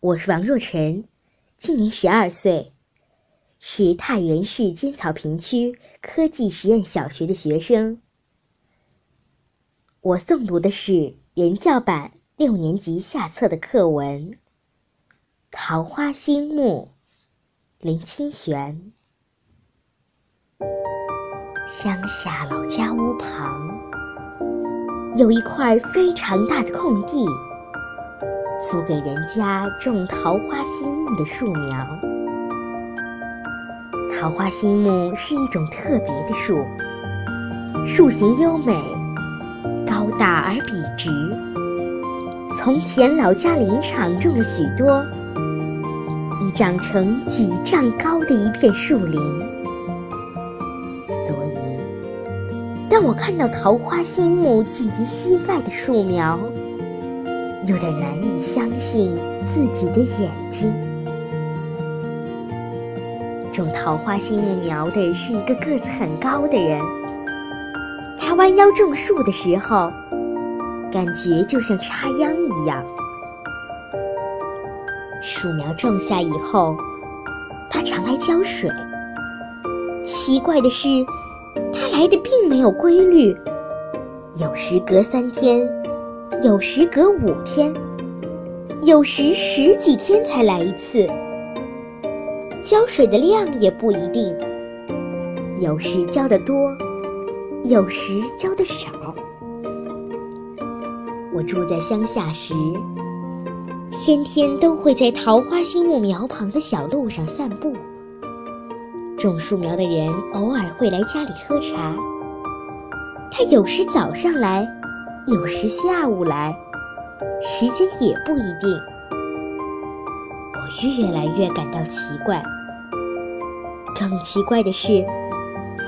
我是王若晨，今年十二岁，是太原市尖草坪区科技实验小学的学生。我诵读的是人教版六年级下册的课文《桃花心木》，林清玄。乡下老家屋旁有一块非常大的空地。租给人家种桃花心木的树苗。桃花心木是一种特别的树，树形优美，高大而笔直。从前老家林场种了许多，已长成几丈高的一片树林。所以，当我看到桃花心木仅及膝盖的树苗，有点难以相信自己的眼睛。种桃花心木苗的是一个个子很高的人，他弯腰种树的时候，感觉就像插秧一样。树苗种下以后，他常来浇水。奇怪的是，他来的并没有规律，有时隔三天。有时隔五天，有时十几天才来一次。浇水的量也不一定，有时浇的多，有时浇的少。我住在乡下时，天天都会在桃花心木苗旁的小路上散步。种树苗的人偶尔会来家里喝茶，他有时早上来。有时下午来，时间也不一定。我越来越感到奇怪。更奇怪的是，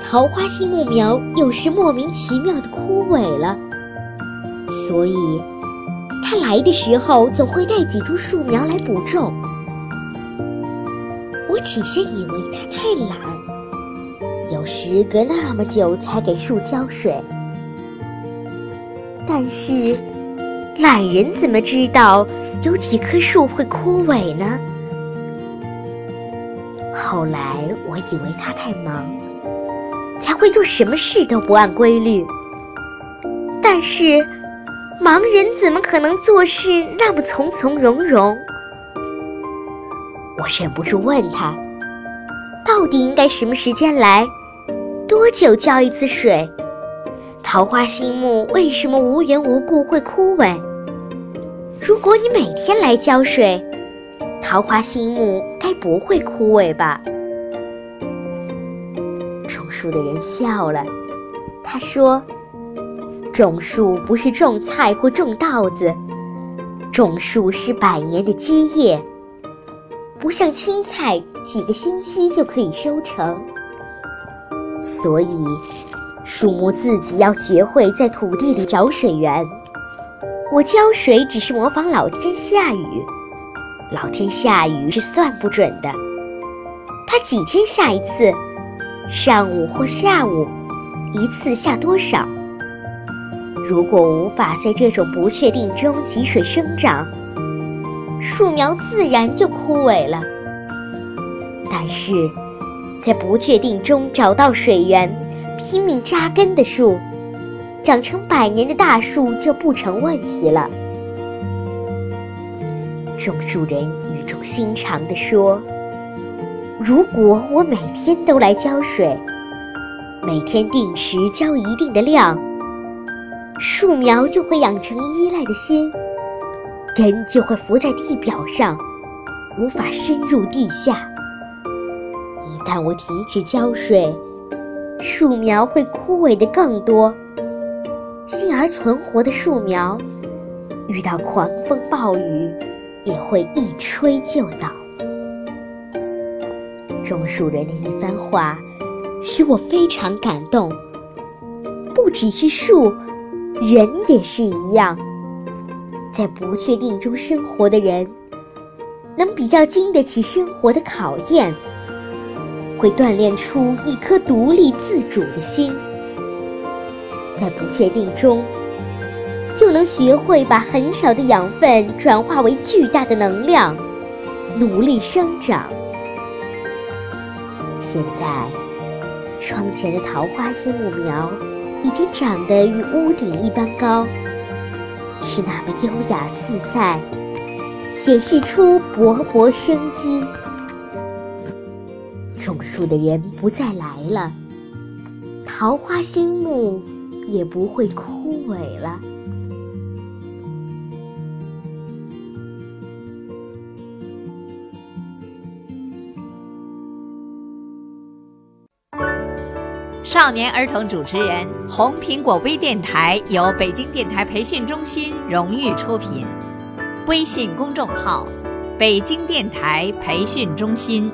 桃花心木苗有时莫名其妙的枯萎了，所以他来的时候总会带几株树苗来补种。我起先以为他太懒，有时隔那么久才给树浇水。但是，懒人怎么知道有几棵树会枯萎呢？后来我以为他太忙，才会做什么事都不按规律。但是，盲人怎么可能做事那么从从容容？我忍不住问他，到底应该什么时间来？多久浇一次水？桃花心木为什么无缘无故会枯萎？如果你每天来浇水，桃花心木该不会枯萎吧？种树的人笑了，他说：“种树不是种菜或种稻子，种树是百年的基业，不像青菜几个星期就可以收成，所以。”树木自己要学会在土地里找水源。我浇水只是模仿老天下雨，老天下雨是算不准的。它几天下一次，上午或下午，一次下多少？如果无法在这种不确定中汲水生长，树苗自然就枯萎了。但是，在不确定中找到水源。拼命扎根的树，长成百年的大树就不成问题了。种树人语重心长地说：“如果我每天都来浇水，每天定时浇一定的量，树苗就会养成依赖的心，根就会浮在地表上，无法深入地下。一旦我停止浇水，树苗会枯萎的更多。幸而存活的树苗，遇到狂风暴雨，也会一吹就倒。种树人的一番话，使我非常感动。不只是树，人也是一样。在不确定中生活的人，能比较经得起生活的考验，会锻炼出一颗独立自主的心。在不确定中，就能学会把很少的养分转化为巨大的能量，努力生长。现在，窗前的桃花心木苗已经长得与屋顶一般高，是那么优雅自在，显示出勃勃生机。种树的人不再来了，桃花心木。也不会枯萎了。少年儿童主持人，红苹果微电台由北京电台培训中心荣誉出品，微信公众号：北京电台培训中心。